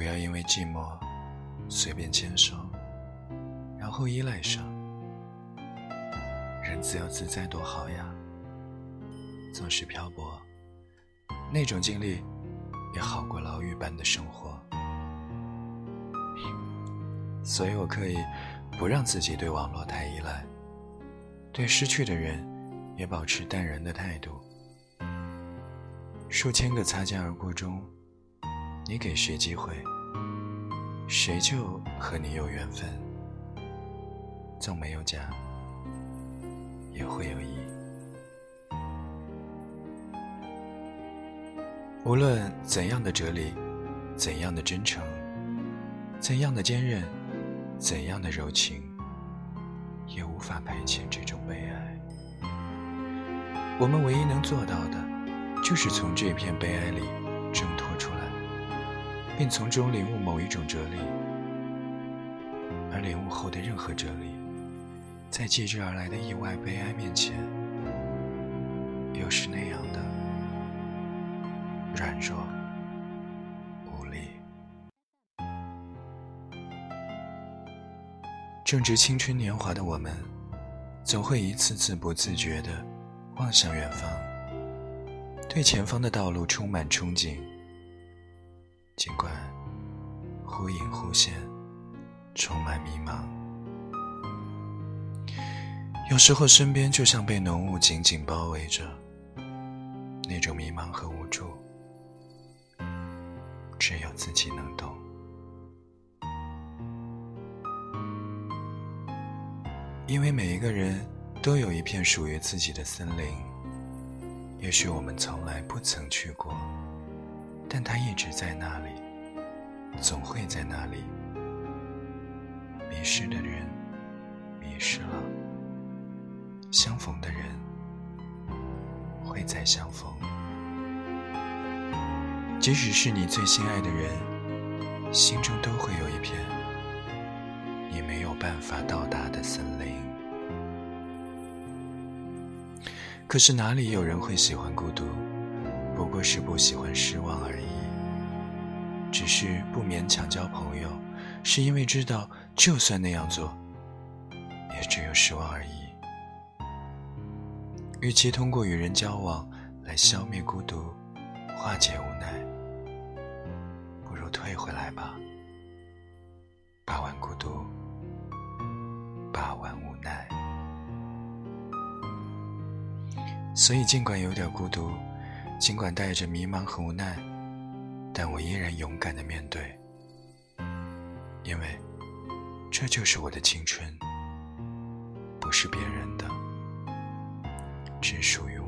不要因为寂寞随便牵手，然后依赖上。人自由自在多好呀！纵使漂泊，那种经历也好过牢狱般的生活。所以我可以不让自己对网络太依赖，对失去的人也保持淡然的态度。数千个擦肩而过中，你给谁机会，谁就和你有缘分。纵没有假，也会有意。无论怎样的哲理，怎样的真诚，怎样的坚韧，怎样的柔情，也无法排遣这种悲哀。我们唯一能做到的，就是从这片悲哀里挣脱出来，并从中领悟某一种哲理。而领悟后的任何哲理，在继之而来的意外悲哀面前，又是那样的。软弱无力，正值青春年华的我们，总会一次次不自觉地望向远方，对前方的道路充满憧憬。尽管忽隐忽现，充满迷茫，有时候身边就像被浓雾紧紧包围着，那种迷茫和无助。只有自己能懂，因为每一个人都有一片属于自己的森林。也许我们从来不曾去过，但它一直在那里，总会在那里。迷失的人迷失了，相逢的人会再相逢。即使是你最心爱的人，心中都会有一片你没有办法到达的森林。可是哪里有人会喜欢孤独？不过是不喜欢失望而已。只是不勉强交朋友，是因为知道，就算那样做，也只有失望而已。与其通过与人交往来消灭孤独，化解无奈。不如退回来吧，把玩孤独，把玩无奈。所以，尽管有点孤独，尽管带着迷茫和无奈，但我依然勇敢的面对，因为这就是我的青春，不是别人的，只属于。